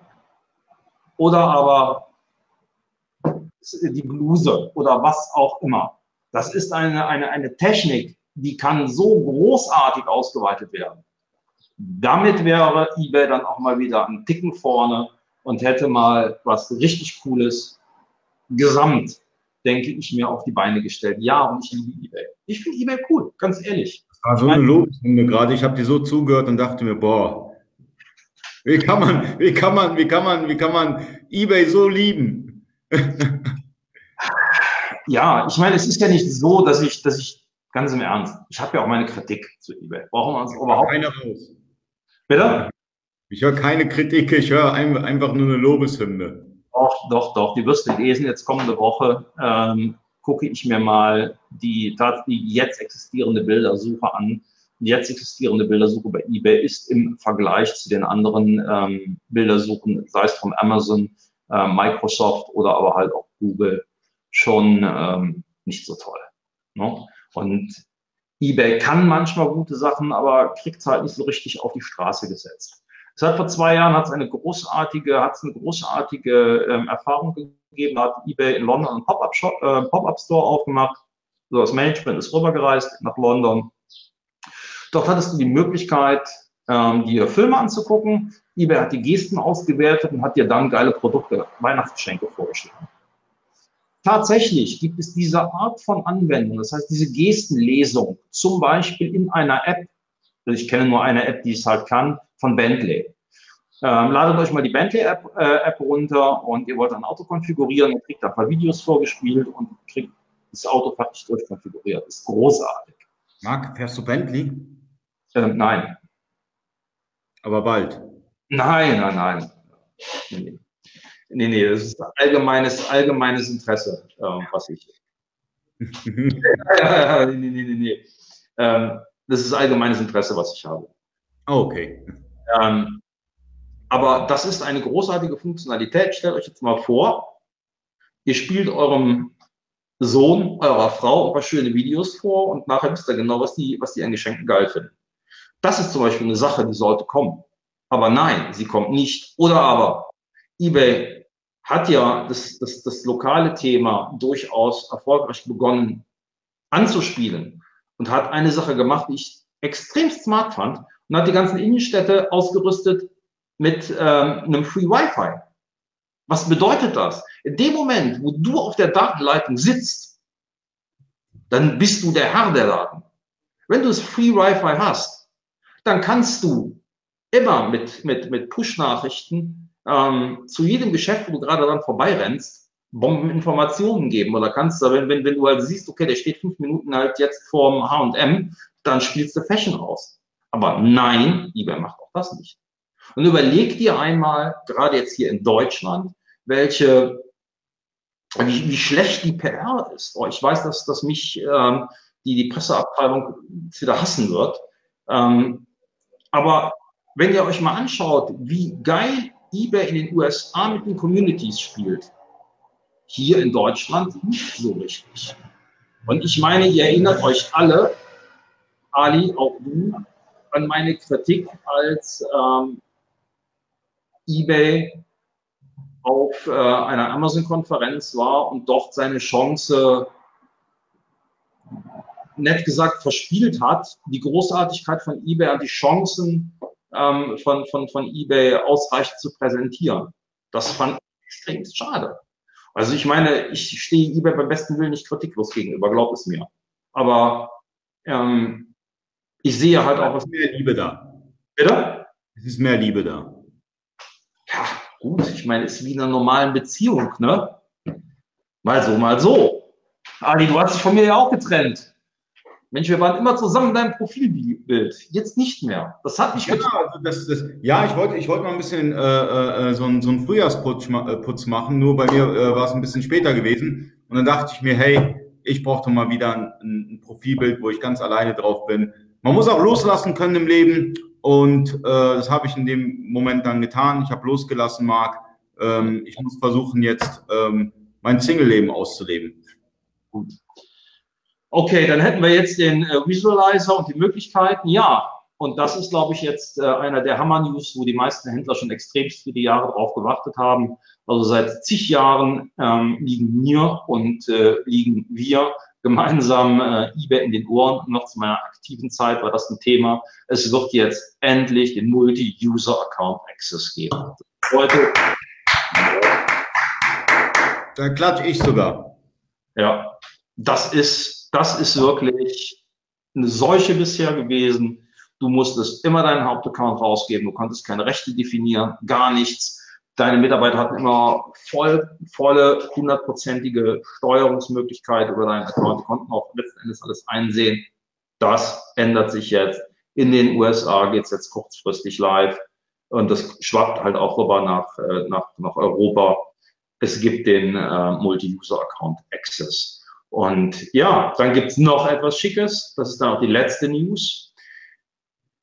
Oder aber die Bluse oder was auch immer. Das ist eine, eine, eine Technik, die kann so großartig ausgeweitet werden. Damit wäre eBay dann auch mal wieder einen Ticken vorne und hätte mal was richtig Cooles gesamt, denke ich mir, auf die Beine gestellt. Ja, und ich liebe eBay. Ich finde eBay cool, ganz ehrlich. Das war so eine Lobeshymne gerade. Ich habe dir so zugehört und dachte mir, boah, wie kann man, wie kann man, wie kann man, wie kann man eBay so lieben? ja, ich meine, es ist ja nicht so, dass ich, dass ich ganz im Ernst, ich habe ja auch meine Kritik zu eBay. Brauchen wir uns überhaupt keine raus. Bitte? Ich höre keine Kritik, ich höre einfach nur eine Lobeshymne. Doch, doch, doch, die wirst du lesen. Jetzt kommende Woche ähm, gucke ich mir mal die, die jetzt existierende Bildersuche an. Die jetzt existierende Bildersuche bei eBay ist im Vergleich zu den anderen ähm, Bildersuchen, sei es von Amazon, äh, Microsoft oder aber halt auch Google, schon ähm, nicht so toll. Ne? Und eBay kann manchmal gute Sachen, aber kriegt es halt nicht so richtig auf die Straße gesetzt. Seit vor zwei Jahren hat es eine großartige, hat es eine großartige ähm, Erfahrung gegeben, hat eBay in London einen Pop-up-Store äh, Pop aufgemacht. So, das Management ist rübergereist nach London. Dort hattest du die Möglichkeit, ähm, dir Filme anzugucken. eBay hat die Gesten ausgewertet und hat dir dann geile Produkte, Weihnachtsgeschenke vorgeschlagen. Tatsächlich gibt es diese Art von Anwendung, das heißt diese Gestenlesung, zum Beispiel in einer App, also ich kenne nur eine App, die es halt kann, von Bentley. Ähm, ladet euch mal die Bentley-App äh, App runter und ihr wollt ein Auto konfigurieren, ihr kriegt da ein paar Videos vorgespielt und kriegt das Auto fertig durchkonfiguriert. Ist großartig. Marc, fährst du Bentley? Ähm, nein. Aber bald. Nein, nein, nein. Nee, nee, nee das ist allgemeines, allgemeines Interesse, äh, was ich. nee, nee, nee, nee. Ähm, das ist allgemeines Interesse, was ich habe. Oh, okay. Ähm, aber das ist eine großartige Funktionalität. Stellt euch jetzt mal vor, ihr spielt eurem Sohn, eurer Frau ein paar schöne Videos vor und nachher wisst ihr genau, was die, was die an Geschenken geil finden. Das ist zum Beispiel eine Sache, die sollte kommen. Aber nein, sie kommt nicht. Oder aber eBay hat ja das, das, das lokale Thema durchaus erfolgreich begonnen anzuspielen und hat eine Sache gemacht, die ich extrem smart fand und hat die ganzen Innenstädte ausgerüstet mit ähm, einem Free Wi-Fi. Was bedeutet das? In dem Moment, wo du auf der Datenleitung sitzt, dann bist du der Herr der Daten. Wenn du das Free Wi-Fi hast, dann kannst du immer mit, mit, mit Push-Nachrichten ähm, zu jedem Geschäft, wo du gerade dann vorbeirennst, Bombeninformationen geben. Oder kannst du, wenn, wenn, wenn du halt siehst, okay, der steht fünf Minuten halt jetzt vorm H&M, dann spielst du Fashion raus. Aber nein, eBay macht auch das nicht. Und überleg dir einmal, gerade jetzt hier in Deutschland, welche, wie, wie schlecht die PR ist. Oh, ich weiß, dass, dass mich ähm, die, die Presseabteilung wieder hassen wird. Ähm, aber wenn ihr euch mal anschaut, wie geil eBay in den USA mit den Communities spielt, hier in Deutschland nicht so richtig. Und ich meine, ihr erinnert euch alle, Ali, auch du, an meine Kritik, als ähm, eBay auf äh, einer Amazon-Konferenz war und dort seine Chance, nett gesagt, verspielt hat, die Großartigkeit von eBay und die Chancen ähm, von, von, von eBay ausreichend zu präsentieren. Das fand ich extrem schade. Also ich meine, ich stehe eBay beim besten Willen nicht kritiklos gegenüber, glaub es mir. Aber ähm, ich sehe halt auch. Es ist mehr Liebe da. Bitte? Es ist mehr Liebe da. Ja, gut. Ich meine, es ist wie in einer normalen Beziehung, ne? Mal so, mal so. Ali, du hast dich von mir ja auch getrennt. Mensch, wir waren immer zusammen in deinem Profilbild. Jetzt nicht mehr. Das hat mich ja, also das, das, ja, ich wollte ich wollte mal ein bisschen äh, äh, so, ein, so einen Frühjahrsputz äh, Putz machen, nur bei mir äh, war es ein bisschen später gewesen. Und dann dachte ich mir, hey, ich brauche doch mal wieder ein, ein Profilbild, wo ich ganz alleine drauf bin man muss auch loslassen können im Leben und äh, das habe ich in dem Moment dann getan. Ich habe losgelassen, Marc. Ähm, ich muss versuchen jetzt ähm, mein Single-Leben auszuleben. Gut. okay, dann hätten wir jetzt den äh, Visualizer und die Möglichkeiten. Ja, und das ist, glaube ich, jetzt äh, einer der Hammer-News, wo die meisten Händler schon extremst viele Jahre drauf gewartet haben. Also seit zig Jahren ähm, liegen mir und äh, liegen wir gemeinsam äh, eBay in den Ohren. noch zu meiner aktiven Zeit war das ein Thema. Es wird jetzt endlich den Multi-User-Account-Access geben. Heute. Da klatsche ich sogar. Ja, das ist, das ist wirklich eine Seuche bisher gewesen. Du musstest immer deinen Hauptaccount rausgeben. Du konntest keine Rechte definieren, gar nichts. Deine Mitarbeiter hatten immer voll, volle, hundertprozentige Steuerungsmöglichkeit über deinen Account. Die konnten auch letzten Endes alles einsehen. Das ändert sich jetzt. In den USA geht es jetzt kurzfristig live. Und das schwappt halt auch rüber nach, äh, nach, nach Europa. Es gibt den äh, Multi-User-Account Access. Und ja, dann gibt es noch etwas Schickes. Das ist dann auch die letzte News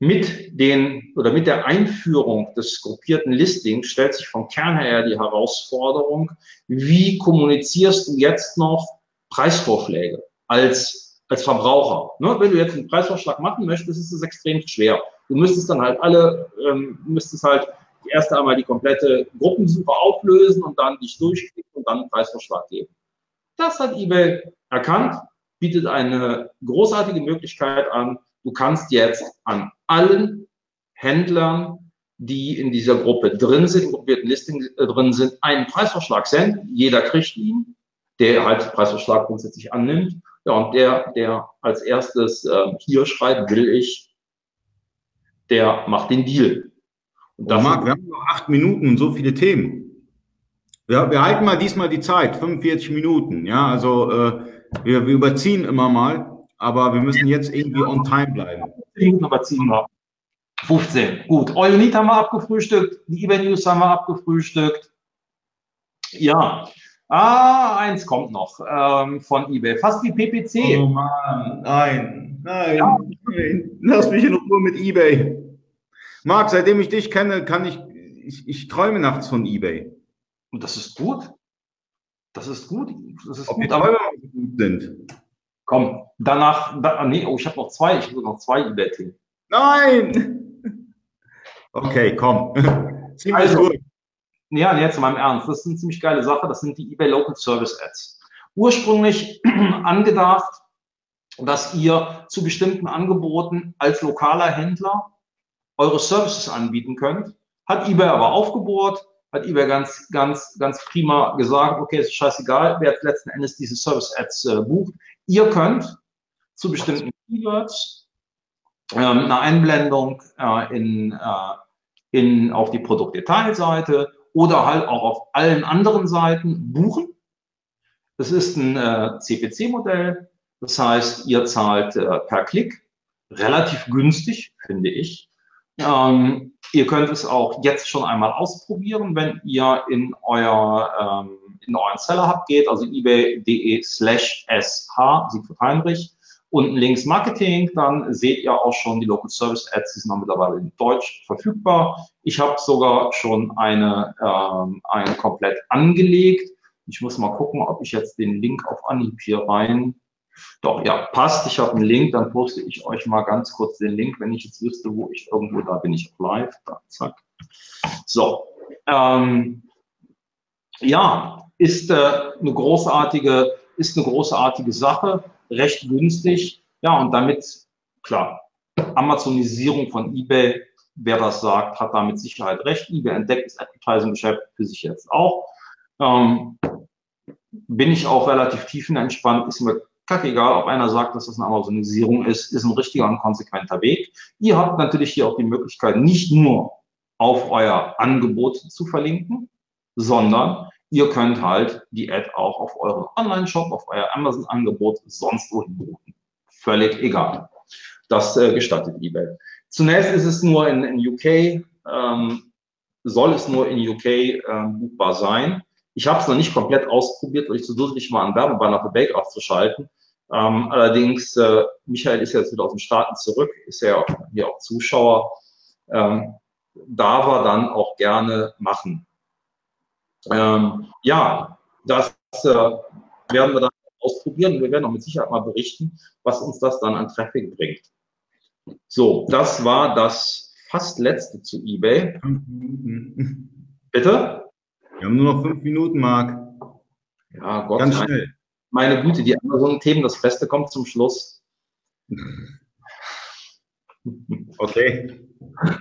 mit den oder mit der Einführung des gruppierten Listings stellt sich vom Kern her die Herausforderung, wie kommunizierst du jetzt noch Preisvorschläge als, als Verbraucher? Ne? Wenn du jetzt einen Preisvorschlag machen möchtest, ist es extrem schwer. Du müsstest dann halt alle, ähm, müsstest halt erst einmal die komplette Gruppensuche auflösen und dann dich durchklicken und dann einen Preisvorschlag geben. Das hat eBay erkannt, bietet eine großartige Möglichkeit an, Du kannst jetzt an allen Händlern, die in dieser Gruppe drin sind, im gruppierten Listing äh, drin sind, einen Preisvorschlag senden. Jeder kriegt ihn, der halt Preisvorschlag grundsätzlich annimmt. Ja, und der, der als erstes äh, hier schreibt, will ich, der macht den Deal. Und oh, Marc, wir haben noch acht Minuten und so viele Themen. Wir, wir halten mal diesmal die Zeit, 45 Minuten. Ja, also äh, wir, wir überziehen immer mal aber wir müssen jetzt irgendwie on time bleiben. Minuten überziehen wir. 15. Gut. All Unit haben wir abgefrühstückt. Die eBay News haben wir abgefrühstückt. Ja. Ah, eins kommt noch ähm, von eBay. Fast wie PPC. Oh Mann, nein, nein, ja. nein. Lass mich in Ruhe mit eBay. Marc, seitdem ich dich kenne, kann ich, ich, ich träume nachts von eBay. Und das ist gut. Das ist gut. Das ist Ob gut, aber gut sind. Komm, danach, da, nee, oh, ich habe noch zwei, ich habe noch zwei eBay-Themen. Nein! Okay, komm. Ziemlich also, gut. Ja, jetzt in meinem Ernst. Das ist eine ziemlich geile Sache. Das sind die eBay Local Service Ads. Ursprünglich angedacht, dass ihr zu bestimmten Angeboten als lokaler Händler eure Services anbieten könnt. Hat eBay aber aufgebohrt, hat eBay ganz, ganz, ganz prima gesagt, okay, es ist scheißegal, wer jetzt letzten Endes diese Service Ads äh, bucht. Ihr könnt zu bestimmten Keywords ähm, eine Einblendung äh, in, äh, in, auf die Produktdetailseite oder halt auch auf allen anderen Seiten buchen. Das ist ein äh, CPC-Modell. Das heißt, ihr zahlt äh, per Klick relativ günstig, finde ich. Ähm, ihr könnt es auch jetzt schon einmal ausprobieren, wenn ihr in euer ähm, in euren Seller Hub geht, also ebay.de slash sh, Siegfried Heinrich, unten links Marketing, dann seht ihr auch schon die Local Service Ads, die sind mittlerweile in Deutsch verfügbar. Ich habe sogar schon eine, ähm, eine komplett angelegt. Ich muss mal gucken, ob ich jetzt den Link auf Anhieb hier rein. Doch, ja, passt. Ich habe einen Link, dann poste ich euch mal ganz kurz den Link, wenn ich jetzt wüsste, wo ich irgendwo, da bin ich live. Da, zack. So. Ähm, ja, ist äh, eine großartige, ist eine großartige Sache, recht günstig. Ja, und damit, klar, Amazonisierung von eBay, wer das sagt, hat da mit Sicherheit recht. eBay entdeckt das Advertising-Geschäft für sich jetzt auch. Ähm, bin ich auch relativ tiefenentspannt, ist mir kackegal, ob einer sagt, dass das eine Amazonisierung ist, ist ein richtiger und konsequenter Weg. Ihr habt natürlich hier auch die Möglichkeit, nicht nur auf euer Angebot zu verlinken, sondern Ihr könnt halt die Ad auch auf euren Online-Shop, auf euer Amazon-Angebot sonst wohin buchen. Völlig egal. Das äh, gestattet eBay. Zunächst ist es nur in, in UK, ähm, soll es nur in UK äh, buchbar sein. Ich habe es noch nicht komplett ausprobiert, weil ich zu dusselig war, einen Werbebanner für Bake aufzuschalten. Ähm, allerdings, äh, Michael ist jetzt wieder aus den Staaten zurück, ist ja hier auch Zuschauer. Ähm, darf er dann auch gerne machen. Ähm, ja, das äh, werden wir dann ausprobieren. wir werden auch mit Sicherheit mal berichten, was uns das dann an Traffic bringt. So, das war das fast letzte zu eBay. Bitte? Wir haben nur noch fünf Minuten, Marc. Ja, Gott. Ganz schnell. Meine Güte, die Amazon-Themen, das Beste kommt zum Schluss. Okay.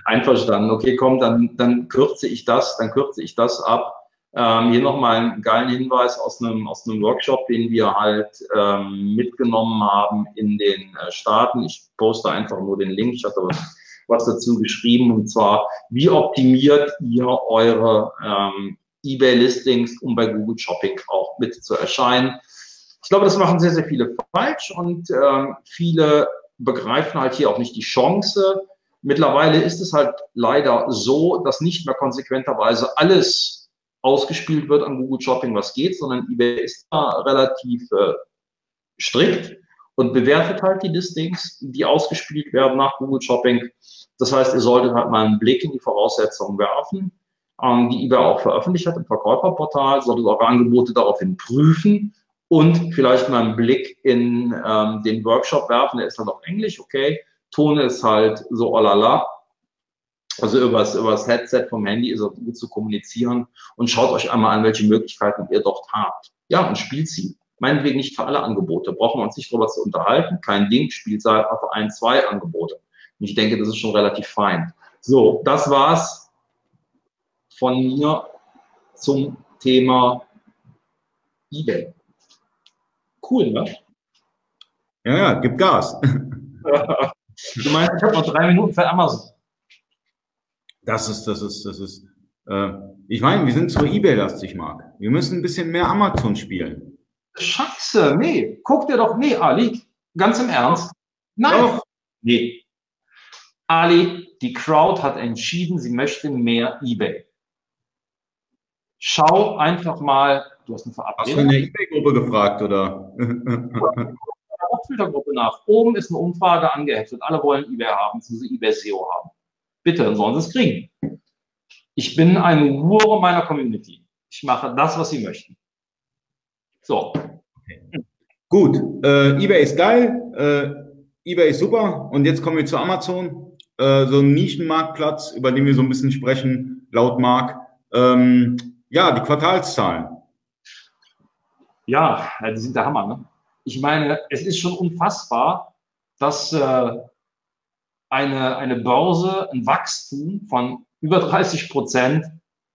Einverstanden. Okay, komm, dann, dann kürze ich das, dann kürze ich das ab. Ähm, hier nochmal einen geilen Hinweis aus einem, aus einem Workshop, den wir halt ähm, mitgenommen haben in den äh, Staaten. Ich poste einfach nur den Link. Ich hatte was, dazu geschrieben und zwar, wie optimiert ihr eure ähm, eBay-Listings, um bei Google Shopping auch mit zu erscheinen. Ich glaube, das machen sehr, sehr viele falsch und ähm, viele begreifen halt hier auch nicht die Chance. Mittlerweile ist es halt leider so, dass nicht mehr konsequenterweise alles ausgespielt wird an Google Shopping, was geht, sondern eBay ist da relativ äh, strikt und bewertet halt die Listings, die ausgespielt werden nach Google Shopping. Das heißt, ihr solltet halt mal einen Blick in die Voraussetzungen werfen, ähm, die eBay auch veröffentlicht hat im Verkäuferportal, solltet eure Angebote daraufhin prüfen und vielleicht mal einen Blick in ähm, den Workshop werfen. Der ist halt auf Englisch, okay. Ton ist halt so oh la la, also übers, übers Headset vom Handy ist es gut zu kommunizieren und schaut euch einmal an, welche Möglichkeiten ihr dort habt. Ja, und spielt sie. Meinetwegen nicht für alle Angebote. Brauchen wir uns nicht darüber zu unterhalten. Kein Ding, spielt einfach ein, zwei Angebote. Und ich denke, das ist schon relativ fein. So, das war's von mir zum Thema eBay. Cool, ne? Ja, ja, gib Gas. du meinst, ich habe noch drei Minuten für Amazon. Das ist, das ist, das ist. Äh, ich meine, wir sind zu eBay-lastig, Marc. Wir müssen ein bisschen mehr Amazon spielen. Scheiße, nee. Guck dir doch, nee, Ali, ganz im Ernst. Nein. Doch. Nee. Ali, die Crowd hat entschieden, sie möchte mehr eBay. Schau einfach mal, du hast eine Verabredung. Hast du in der eBay-Gruppe gefragt, oder? Filtergruppe nach. Oben ist eine Umfrage angeheftet. Alle wollen eBay haben, sie eBay SEO haben. Bitte, dann sollen sie es kriegen. Ich bin ein Hure meiner Community. Ich mache das, was sie möchten. So. Okay. Gut, äh, eBay ist geil, äh, eBay ist super und jetzt kommen wir zu Amazon, äh, so ein Nischenmarktplatz, über den wir so ein bisschen sprechen, laut Mark. Ähm, ja, die Quartalszahlen. Ja, die sind der Hammer. Ne? Ich meine, es ist schon unfassbar, dass äh, eine, eine Börse ein Wachstum von über 30 Prozent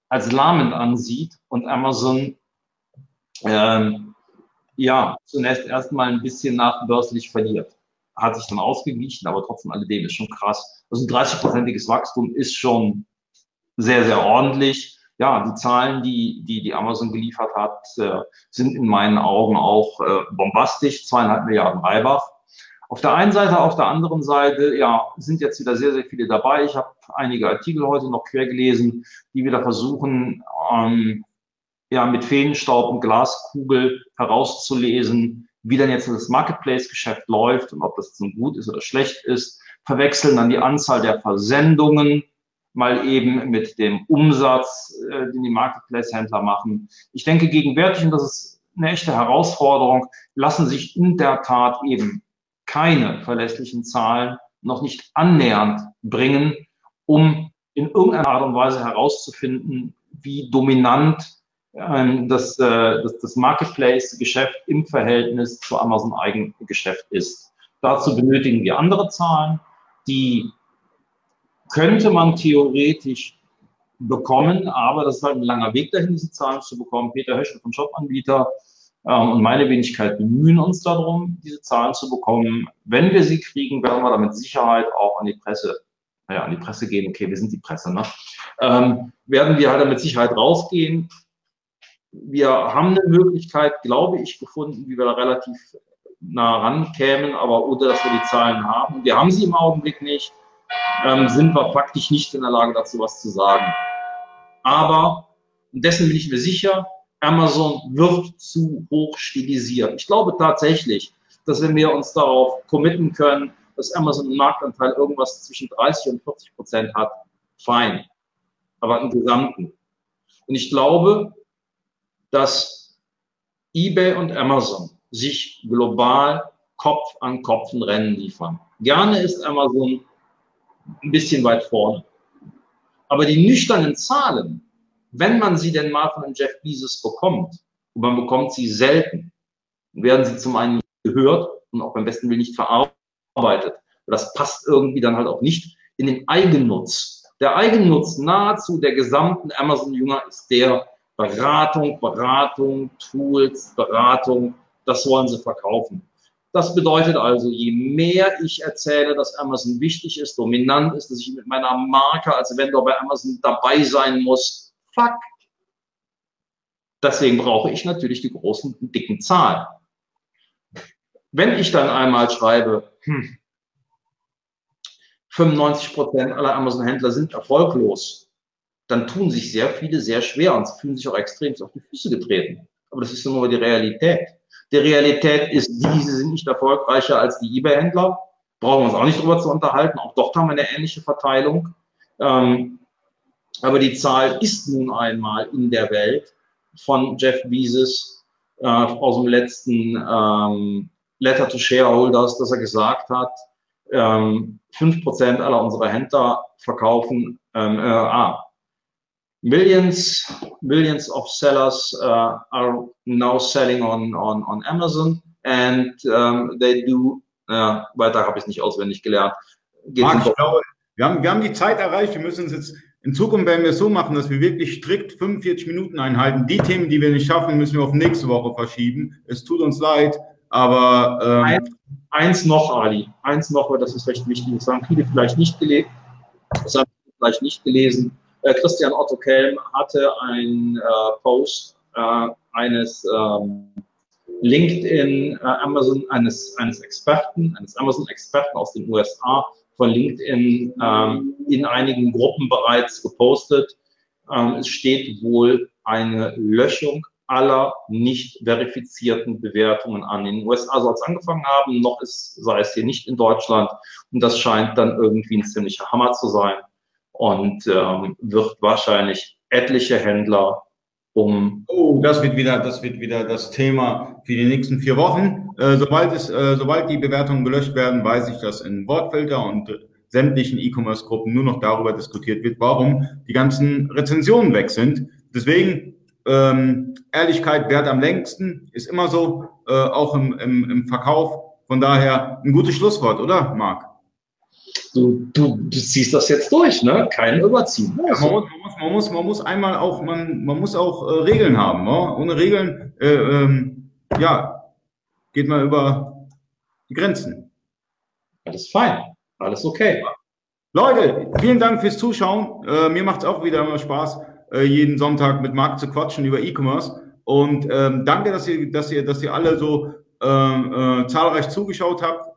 als lahmend ansieht und Amazon ähm, ja zunächst erstmal ein bisschen nachbörslich verliert. Hat sich dann ausgeglichen, aber trotzdem alledem ist schon krass. Also ein 30-prozentiges Wachstum ist schon sehr, sehr ordentlich. Ja, die Zahlen, die die, die Amazon geliefert hat, äh, sind in meinen Augen auch äh, bombastisch. Zweieinhalb Milliarden Reibach auf der einen Seite, auf der anderen Seite, ja, sind jetzt wieder sehr, sehr viele dabei. Ich habe einige Artikel heute noch quer gelesen, die wieder versuchen, ähm, ja, mit Feenstaub und Glaskugel herauszulesen, wie denn jetzt das Marketplace-Geschäft läuft und ob das nun gut ist oder schlecht ist. Verwechseln dann die Anzahl der Versendungen mal eben mit dem Umsatz, äh, den die Marketplace-Händler machen. Ich denke gegenwärtig, und das ist eine echte Herausforderung, lassen sich in der Tat eben keine verlässlichen Zahlen noch nicht annähernd bringen, um in irgendeiner Art und Weise herauszufinden, wie dominant ähm, das, äh, das, das Marketplace-Geschäft im Verhältnis zu Amazon-Eigengeschäft ist. Dazu benötigen wir andere Zahlen, die könnte man theoretisch bekommen, aber das ist halt ein langer Weg dahin, diese Zahlen zu bekommen. Peter Höschel von Shopanbieter ähm, und meine Wenigkeit bemühen uns darum, diese Zahlen zu bekommen. Wenn wir sie kriegen, werden wir damit Sicherheit auch an die Presse, naja, an die Presse gehen. Okay, wir sind die Presse, ne? Ähm, werden wir halt mit Sicherheit rausgehen. Wir haben eine Möglichkeit, glaube ich, gefunden, wie wir da relativ nah rankämen, aber ohne dass wir die Zahlen haben. Wir haben sie im Augenblick nicht, ähm, sind wir praktisch nicht in der Lage, dazu was zu sagen. Aber, und dessen bin ich mir sicher, Amazon wird zu hoch stilisiert. Ich glaube tatsächlich, dass wenn wir uns darauf committen können, dass Amazon einen Marktanteil irgendwas zwischen 30 und 40 Prozent hat, fein. Aber im Gesamten. Und ich glaube, dass eBay und Amazon sich global Kopf an Kopf ein Rennen liefern. Gerne ist Amazon ein bisschen weit vorne. Aber die nüchternen Zahlen, wenn man sie denn mal von Jeff Bezos bekommt, und man bekommt sie selten, werden sie zum einen nicht gehört und auch beim besten Willen nicht verarbeitet. Das passt irgendwie dann halt auch nicht in den Eigennutz. Der Eigennutz nahezu der gesamten Amazon-Jünger ist der Beratung, Beratung, Tools, Beratung, das wollen sie verkaufen. Das bedeutet also, je mehr ich erzähle, dass Amazon wichtig ist, dominant ist, dass ich mit meiner Marke als Vendor bei Amazon dabei sein muss, fuck. Deswegen brauche ich natürlich die großen, dicken Zahlen. Wenn ich dann einmal schreibe, hm, 95 Prozent aller Amazon-Händler sind erfolglos, dann tun sich sehr viele sehr schwer und fühlen sich auch extrem auf die Füße getreten. Aber das ist nur die Realität. Die Realität ist die, sie sind nicht erfolgreicher als die eBay-Händler. Brauchen wir uns auch nicht drüber zu unterhalten. Auch dort haben wir eine ähnliche Verteilung. Ähm, aber die Zahl ist nun einmal in der Welt von Jeff Bezos äh, aus dem letzten ähm, Letter to Shareholders, dass er gesagt hat, ähm, 5% aller unserer Händler verkaufen, ähm, äh, ah, millions, millions of sellers uh, are now selling on, on, on Amazon and um, they do, uh, weiter habe ich nicht auswendig gelernt. Marc, ich glaube, wir haben, wir haben die Zeit erreicht, wir müssen uns jetzt in Zukunft werden wir es so machen, dass wir wirklich strikt 45 Minuten einhalten. Die Themen, die wir nicht schaffen, müssen wir auf nächste Woche verschieben. Es tut uns leid, aber ähm eins, eins noch, Ali, eins noch, weil das ist recht wichtig. Das haben viele vielleicht nicht gelesen. Das haben viele vielleicht nicht gelesen. Äh, Christian Otto Kelm hatte ein äh, Post äh, eines ähm, LinkedIn, Amazon, eines, eines Experten, eines Amazon-Experten aus den USA von LinkedIn ähm, in einigen Gruppen bereits gepostet. Ähm, es steht wohl eine Löschung aller nicht verifizierten Bewertungen an. In den USA soll es angefangen haben, noch ist, sei es hier nicht in Deutschland. Und das scheint dann irgendwie ein ziemlicher Hammer zu sein und ähm, wird wahrscheinlich etliche Händler um. Oh, das wird wieder, das wird wieder das Thema für die nächsten vier Wochen. Äh, sobald es, äh, sobald die Bewertungen gelöscht werden, weiß ich, dass in Wortfilter und äh, sämtlichen E-Commerce-Gruppen nur noch darüber diskutiert wird, warum die ganzen Rezensionen weg sind. Deswegen ähm, Ehrlichkeit wert am längsten, ist immer so, äh, auch im, im, im Verkauf. Von daher ein gutes Schlusswort, oder, Marc? Du, du, du ziehst das jetzt durch, ne? Kein Überziehen. Ja, man, muss, man, muss, man, muss, einmal auch, man, man muss auch äh, Regeln haben. Ne? Ohne Regeln, äh, ähm, ja, geht man über die Grenzen. Alles fein, alles okay. Leute, vielen Dank fürs Zuschauen. Äh, mir macht es auch wieder immer Spaß, äh, jeden Sonntag mit Marc zu quatschen über E-Commerce. Und ähm, danke, dass ihr, dass ihr, dass ihr alle so ähm, äh, zahlreich zugeschaut habt.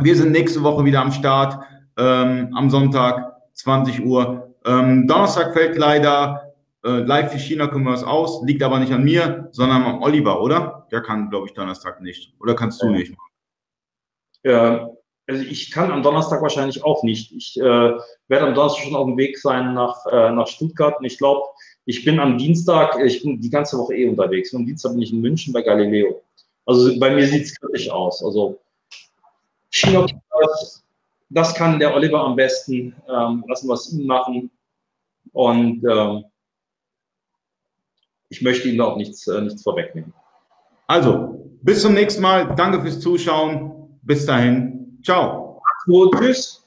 Wir sind nächste Woche wieder am Start ähm, am Sonntag 20 Uhr. Ähm, Donnerstag fällt leider äh, live für China Commerce aus, liegt aber nicht an mir, sondern am Oliver, oder? Der kann, glaube ich, Donnerstag nicht. Oder kannst du nicht? Ja, also ich kann am Donnerstag wahrscheinlich auch nicht. Ich äh, werde am Donnerstag schon auf dem Weg sein nach, äh, nach Stuttgart und ich glaube, ich bin am Dienstag, ich bin die ganze Woche eh unterwegs. Und am Dienstag bin ich in München bei Galileo. Also bei mir sieht es kritisch aus. Also China das kann der Oliver am besten. Ähm, lassen wir es ihm machen. Und ähm, ich möchte ihm da auch nichts, äh, nichts vorwegnehmen. Also, bis zum nächsten Mal. Danke fürs Zuschauen. Bis dahin. Ciao. Gut, tschüss.